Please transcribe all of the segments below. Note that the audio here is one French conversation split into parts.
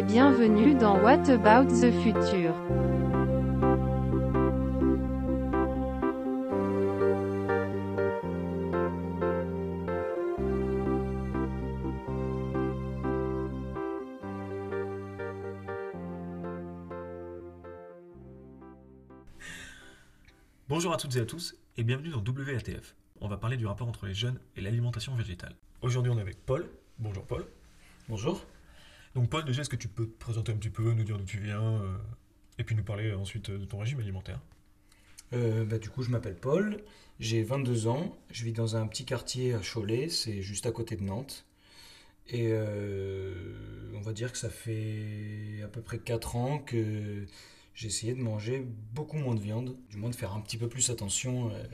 et bienvenue dans What About the Future. Bonjour à toutes et à tous et bienvenue dans WATF. On va parler du rapport entre les jeunes et l'alimentation végétale. Aujourd'hui on est avec Paul. Bonjour Paul. Bonjour. Donc Paul, déjà est-ce que tu peux te présenter un petit peu, nous dire d'où tu viens euh, et puis nous parler ensuite de ton régime alimentaire Euh, bah, du coup, je m'appelle Paul, j'ai 22 ans, je vis dans un petit quartier à Cholet, c'est juste à côté de Nantes. Et euh, on va dire que ça fait à peu près 4 ans que j'ai essayé de manger beaucoup moins de viande, du moins de faire un petit peu plus attention euh,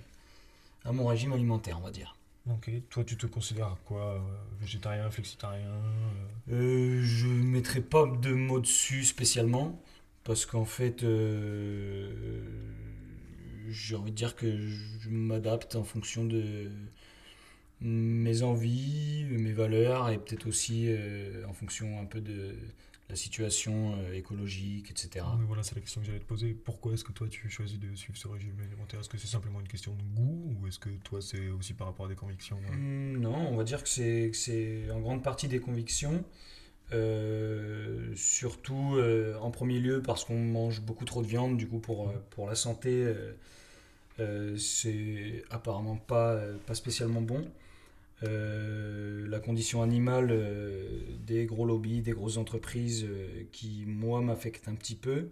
à mon régime alimentaire, on va dire. Ok, toi tu te considères quoi euh, Végétarien, flexitarien euh, Euh, je ne mettrai pas de mots dessus spécialement, parce qu'en fait, euh, j'ai envie de dire que je m'adapte en fonction de mes envies, mes valeurs, et peut-être aussi en fonction un peu de la situation euh, écologique, etc. Mais voilà, c'est la question que j'allais te poser. Pourquoi est-ce que toi tu choisis de suivre ce régime alimentaire? Est-ce que c'est simplement une question de goût ou est-ce que toi c'est aussi par rapport à des convictions euh? Hmm, Non, on va dire que c'est en grande partie des convictions. Euh, surtout euh, en premier lieu parce qu'on mange beaucoup trop de viande, du coup pour, euh, pour la santé, euh, c'est apparemment pas, pas spécialement bon. Euh, la condition animale euh, des gros lobbies, des grosses entreprises euh, qui, moi, m'affectent un petit peu.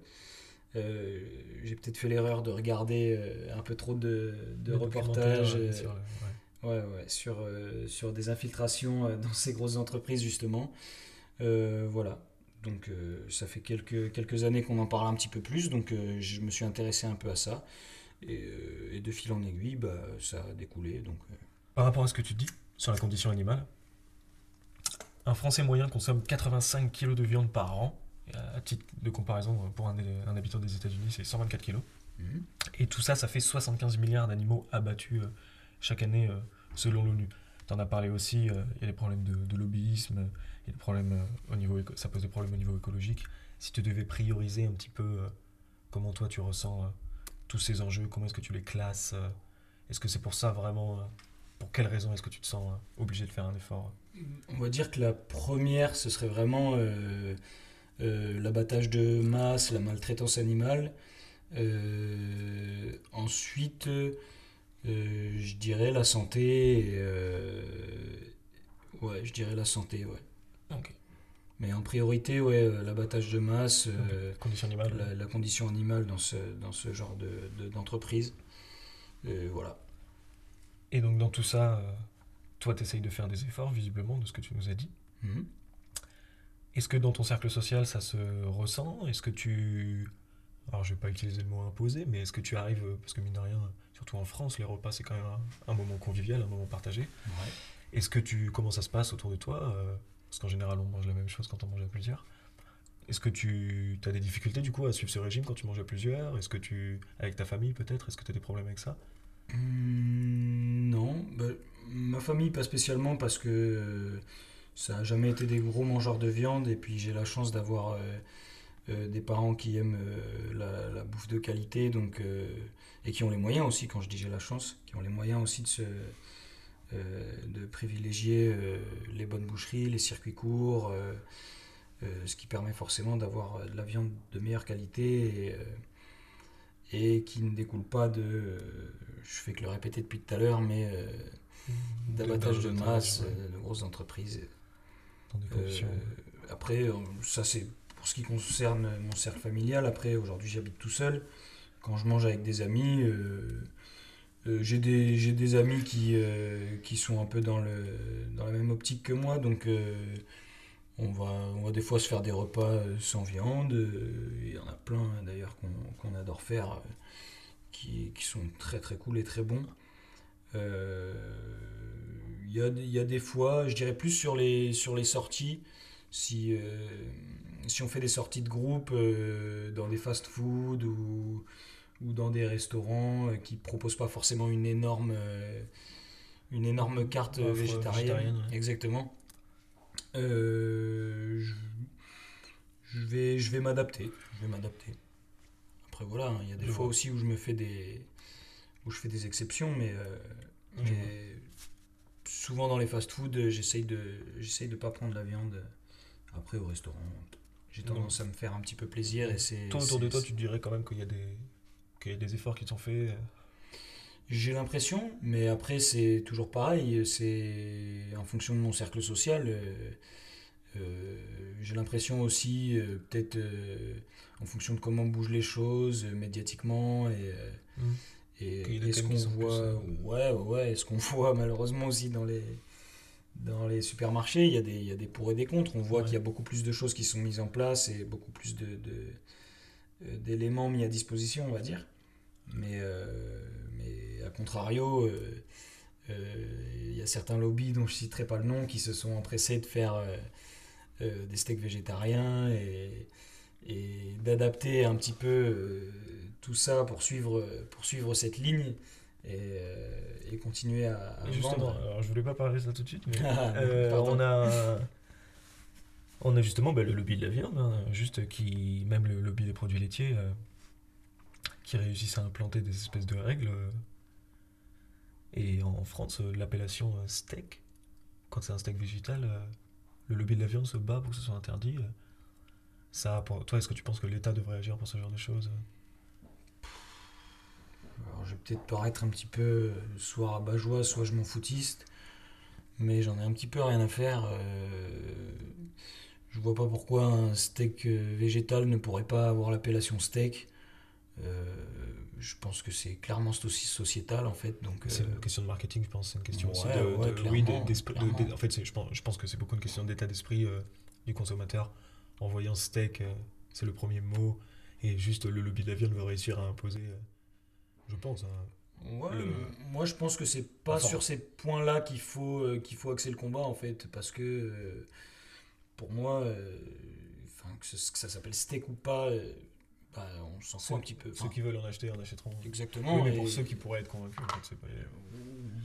J'ai peut-être fait l'erreur de regarder un peu trop de, reportages. sur ouais. Ouais, ouais, sur, sur des infiltrations dans ces grosses entreprises, justement. Voilà. Donc, ça fait quelques, quelques années qu'on en parle un petit peu plus, donc je me suis intéressé un peu à ça. Et, et de fil en aiguille, bah, ça a découlé. Donc, Par rapport à ce que tu dis sur la condition animale, un Français moyen consomme 85 kg de viande par an. À titre de comparaison, pour un, un habitant des États-Unis, c'est 124 kg. mhm. Et tout ça, ça fait 75 milliards d'animaux abattus euh, chaque année euh, selon l'ONU. Tu en as parlé aussi, euh, il y a des problèmes de, de lobbyisme, y a des problèmes euh, au niveau éco- ça pose des problèmes au niveau écologique. Si tu devais prioriser un petit peu euh, comment toi tu ressens euh, tous ces enjeux, comment est-ce que tu les classes euh, Est-ce que c'est pour ça vraiment euh, Pour quelles raisons est-ce que tu te sens euh, obligé de faire un effort On va dire que la première, ce serait vraiment euh, euh, l'abattage de masse, la maltraitance animale. Euh, ensuite, euh, je dirais la santé. euh, ouais, je dirais la santé, ouais. Ok. Mais en priorité, ouais, euh, l'abattage de masse, euh, Condition animale la, la condition animale dans ce, dans ce genre de, de- d'entreprise. Euh, voilà. Et donc dans tout ça, euh, toi tu essayes de faire des efforts visiblement de ce que tu nous as dit. Mhm. Est-ce que dans ton cercle social, ça se ressent? Est-ce que tu... Alors, je vais pas utiliser le mot imposé, mais est-ce que tu arrives, parce que mine de rien, surtout en France, les repas, c'est quand même un, un moment convivial, un moment partagé. Ouais. Est-ce que tu... Comment ça se passe autour de toi Euh, Parce qu'en général, on mange la même chose quand on mange à plusieurs. Est-ce que tu as des difficultés, du coup, à suivre ce régime quand tu manges à plusieurs? Est-ce que tu... Avec ta famille, peut-être? Est-ce que tu as des problèmes avec ça? Non, bah, ma famille pas spécialement parce que euh, ça a jamais été des gros mangeurs de viande et puis j'ai la chance d'avoir euh, euh, des parents qui aiment la, bouffe de qualité donc et qui ont les moyens aussi quand je dis j'ai la chance, qui ont les moyens aussi de se de privilégier les bonnes boucheries, les circuits courts, ce qui permet forcément d'avoir de la viande de meilleure qualité et, et qui ne découle pas de, euh, je fais que le répéter depuis tout à l'heure, mais euh, d'abattage de masse, ouais, euh, de grosses entreprises. après, ça c'est pour ce qui concerne mon cercle familial. Après, aujourd'hui j'habite tout seul. Quand je mange avec des amis, j'ai des, des amis qui, qui sont un peu dans, le, dans la même optique que moi, donc on, va, on va des fois se faire des repas euh, sans viande. euh, Il y en a plein hein, d'ailleurs qu'on adore faire, euh, qui, qui sont très très cool et très bons. Euh, Il y, a, il y a des fois, je dirais plus sur les, sur les sorties, si, euh, si on fait des sorties de groupe euh, dans des fast-food ou, ou dans des restaurants qui proposent pas forcément une énorme, une énorme carte végétarienne. végétarienne, ouais. Exactement. Euh, je, je vais, je vais m'adapter. Je vais m'adapter. Après voilà, hein, il y a des Je fois vois. aussi où je me fais des, où je fais des exceptions, mais, euh, mais souvent dans les fast-food, euh, j'essaye de, j'essaye de pas prendre la viande. Après au restaurant, j'ai tendance à me faire un petit peu plaisir et c'est. Toi, autour de toi, tu dirais quand même qu'il y a des, qu'il y a des efforts qui sont faits. J'ai l'impression, mais après c'est toujours pareil, c'est en fonction de mon cercle social. euh, euh, j'ai l'impression aussi, euh, peut-être en fonction de comment bougent les choses médiatiquement et, euh, Mm. et, et ce qu'on voit, ouais, ouais, et ce qu'on voit malheureusement aussi dans les, dans les supermarchés, il y, a des, il y a des pour et des contre. On voit Ouais. qu'il y a beaucoup plus de choses qui sont mises en place et beaucoup plus de, d'éléments mis à disposition, on va dire. Mais, euh, contrario, euh, euh, il y a certains lobbies dont je citerai pas le nom qui se sont empressés de faire euh, des steaks végétariens et, et d'adapter un petit peu tout ça pour suivre, pour suivre cette ligne et, et continuer à, à vendre. alors je voulais pas parler de ça tout de suite, mais on a, on a justement bah, le lobby de la viande, hein, juste qui, même le lobby des produits laitiers, euh, qui réussissent à implanter des espèces de règles. euh, et en France, euh, l'appellation euh, steak, quand c'est un steak végétal, euh, le lobby de la viande se bat pour que ce soit interdit. Ça, toi, est-ce que tu penses que l'État devrait agir pour ce genre de choses Alors, je vais peut-être paraître un petit peu soit rabat-joie, soit je m'en foutiste, mais j'en ai un petit peu rien à faire. euh, je vois pas pourquoi un steak végétal ne pourrait pas avoir l'appellation steak. Je pense que c'est clairement aussi sociétal en fait. Donc, C'est euh, une question de marketing, je pense. C'est une question aussi de, ouais, de- oui, de- en fait, je pense, je pense que c'est beaucoup une question d'état d'esprit euh, du consommateur. En voyant steak, euh, c'est le premier mot, et juste le lobby de la viande veut réussir à imposer. euh, je pense. hein. Ouais, Le- moi je pense que c'est pas Enfin- sur ces points-là qu'il faut, euh, qu'il faut axer le combat en fait, parce que euh, pour moi, euh, que, ce- que ça s'appelle steak ou pas, euh, bah, on s'en fout un petit peu. Ceux qui veulent en acheter en achèteront. Exactement. Oui, mais et- pour ceux qui pourraient être convaincus, en fait, c'est pas.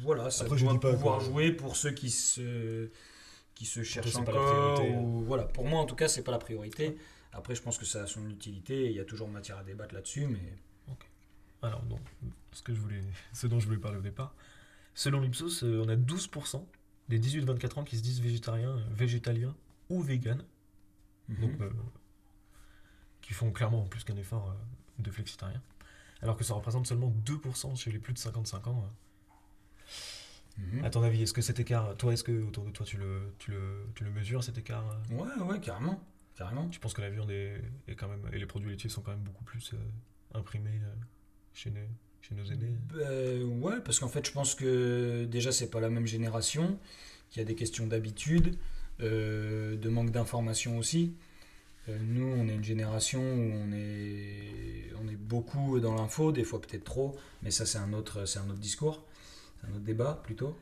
Voilà, ça Après, je doit dis pas pouvoir jouer pour ceux qui se, qui se cherchent c'est pas la encore. priorité, hein. ou- voilà, pour moi en tout cas, c'est pas la priorité. Après, je pense que ça a son utilité il y a toujours matière à débattre là-dessus, mais Alors, donc, ce, que je voulais, ce dont je voulais parler au départ. Selon l'Ipsos, euh, on a 12% des 18-24 ans qui se disent végétariens, euh, végétaliens ou véganes. donc Mhm. euh, qui font clairement plus qu'un effort euh, de flexitarien. Alors que ça représente seulement 2% chez les plus de 55 ans. euh. Mhm. À ton avis, est-ce que cet écart, toi, est-ce que autour de toi tu le, tu le, tu le mesures cet écart euh? Ouais, ouais, carrément. Carrément. Tu penses que la viande est, est quand même, et les produits laitiers sont quand même beaucoup plus euh, imprimés euh, chez, nos, chez nos aînés? Euh, ouais, parce qu'en fait, je pense que déjà, c'est pas la même génération, qu'il y a des questions d'habitude, de manque d'information aussi. Euh, nous, on est une génération où on est, on est beaucoup dans l'info, des fois peut-être trop, mais ça, c'est un autre, c'est un autre discours, c'est un autre débat plutôt.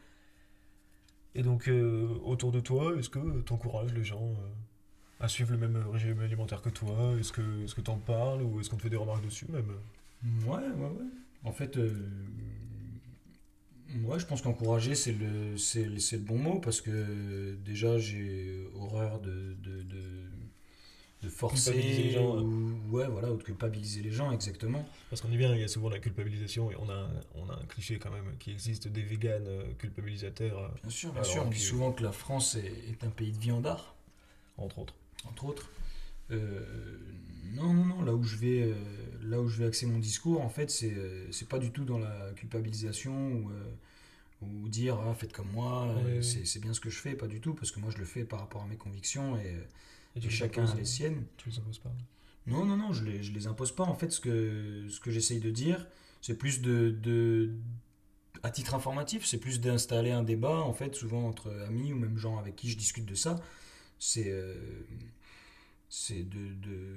Et donc, euh, autour de toi, est-ce que tu encourages les gens euh, à suivre le même régime alimentaire que toi? Est-ce que est-ce que tu en parles ou est-ce qu'on te fait des remarques dessus même? Ouais, ouais, ouais. En fait, euh, ouais, je pense qu'encourager, c'est le, c'est, le- bon mot parce que déjà, j'ai horreur de, de, de, de forcer. Les gens, ou, ouais, voilà, ou de culpabiliser les gens, exactement. Parce qu'on est bien, il y a souvent la culpabilisation et on a, un- on a un cliché quand même qui existe des véganes euh, culpabilisateurs, euh, Bien sûr, bien sûr. On dit souvent que la France est, est un pays de viandards, entre autres. entre autres. Euh, non, non, non. Là où je vais, là où je vais axer mon discours, en fait, c'est, c'est pas du tout dans la culpabilisation ou, ou dire ah, faites comme moi, c'est, c'est bien ce que je fais, pas du tout, parce que moi je le fais par rapport à mes convictions et, Et les chacun imposes, a les siennes. Tu les imposes pas. Non, non, non, je les, je les impose pas. En fait, ce que, ce que j'essaye de dire, c'est plus de, de. À titre informatif, c'est plus d'installer un débat, en fait, souvent entre amis ou même gens avec qui je discute de ça. C'est. euh, c'est de, de-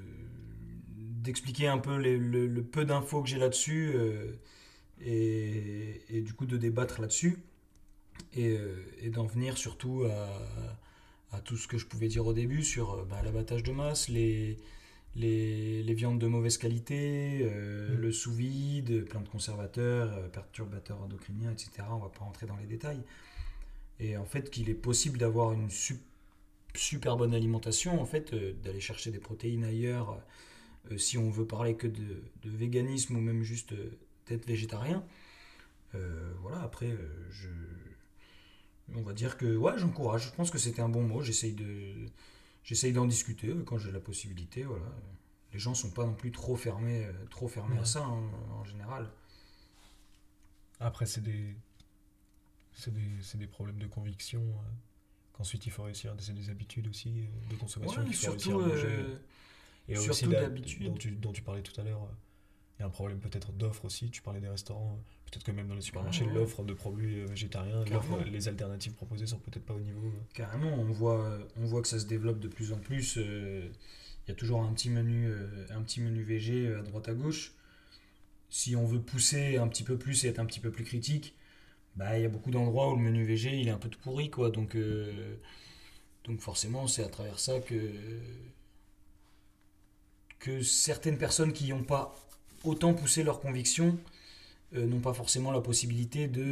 d'expliquer un peu les- le, le peu d'infos que j'ai là-dessus euh, et, et du coup de débattre là-dessus et, euh, et d'en venir surtout à, à tout ce que je pouvais dire au début sur euh, bah, l'abattage de masse, les, les, les viandes de mauvaise qualité, euh, Mm. le sous-vide, plein de conservateurs, euh, perturbateurs endocriniens, etc. On va pas rentrer dans les détails. Et en fait, qu'il est possible d'avoir une sup- super bonne alimentation, en fait, euh, d'aller chercher des protéines ailleurs, si on veut parler que de, de véganisme ou même juste d'être végétarien. Voilà, après, je, on va dire que ouais, j'encourage. Je pense que c'était un bon mot. J'essaye de, j'essaye d'en discuter euh, quand j'ai la possibilité. Voilà, les gens sont pas non plus trop fermés, euh, trop fermés à ça hein, en général. Après, c'est des, c'est des, c'est des problèmes de conviction. euh, qu'ensuite, il faut réussir. C'est des habitudes aussi de consommation Ouais, qu'il faut réussir surtout, à manger. euh, Et surtout aussi, d'habitude. dont tu, dont tu parlais tout à l'heure, il y a un problème peut-être d'offre aussi. Tu parlais des restaurants. euh, Peut-être que même dans les supermarchés, l'offre de produits euh, végétariens, l'offre- les alternatives proposées sont peut-être pas au niveau. euh. Carrément, on voit, on voit que ça se développe de plus en plus. euh, Il y a toujours un petit menu, euh, un petit menu VG à droite à gauche. Si on veut pousser un petit peu plus et être un petit peu plus critique, bah il y a beaucoup d'endroits où le menu VG il est un peu tout pourri quoi. Donc euh, donc forcément c'est à travers ça que que certaines personnes qui n'ont pas autant poussé leurs convictions euh, n'ont pas forcément la possibilité de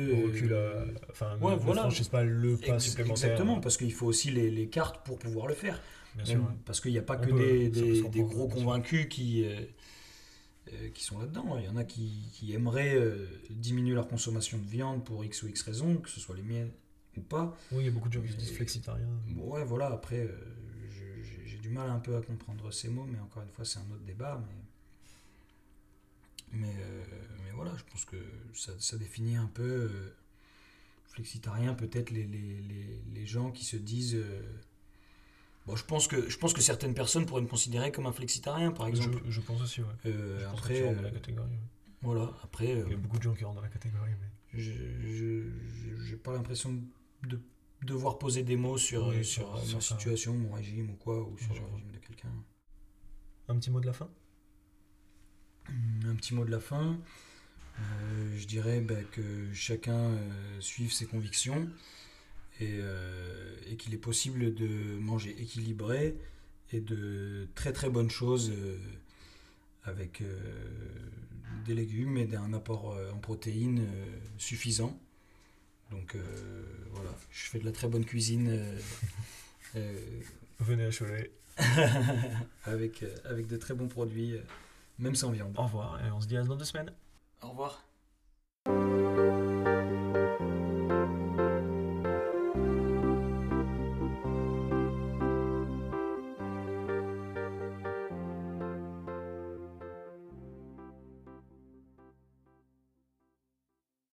euh, à- Enfin, ouais, ne- voilà. franchissent pas le pas Ex- supplémentaire. Exactement, parce qu'il faut aussi les, les cartes pour pouvoir le faire. Bien sûr. Parce qu'il n'y a pas On que peut, des, gros convaincus qui, euh, euh, qui sont là-dedans. Il y en a qui, qui aimeraient euh, diminuer leur consommation de viande pour X ou X raisons, que ce soit les miennes ou pas. Oui, il y a beaucoup de gens qui se disent flexitariens. Bon, ouais, voilà, après, euh, j'ai j'ai du mal un peu à comprendre ces mots, mais encore une fois, c'est un autre débat. Mais, mais, euh, mais voilà, je pense que ça, ça définit un peu euh, flexitarien, peut-être les, les, les, les gens qui se disent. euh, bon, je pense, que, je pense que certaines personnes pourraient me considérer comme un flexitarien, par exemple. Je, je pense aussi, ouais. Euh, Je pense que après, tu rentres dans la catégorie. ouais. voilà, après, Il y a beaucoup de gens qui rentrent dans la catégorie. Mais... je j'ai pas l'impression de devoir poser des mots sur, Oui, sur, sur- sur ma ça. situation, mon régime ou quoi, ou sur le régime de quelqu'un. Un petit mot de la fin? Petit mot de la fin. Euh, je dirais bah, que chacun euh, suive ses convictions et, euh, et qu'il est possible de manger équilibré et de très très bonnes choses avec des légumes et d'un apport en protéines suffisant. Donc euh, voilà, je fais de la très bonne cuisine euh, euh, Venez à Cholet. avec, avec de très bons produits, même sans viande. Au revoir et on se dit à dans deux semaines. Au revoir.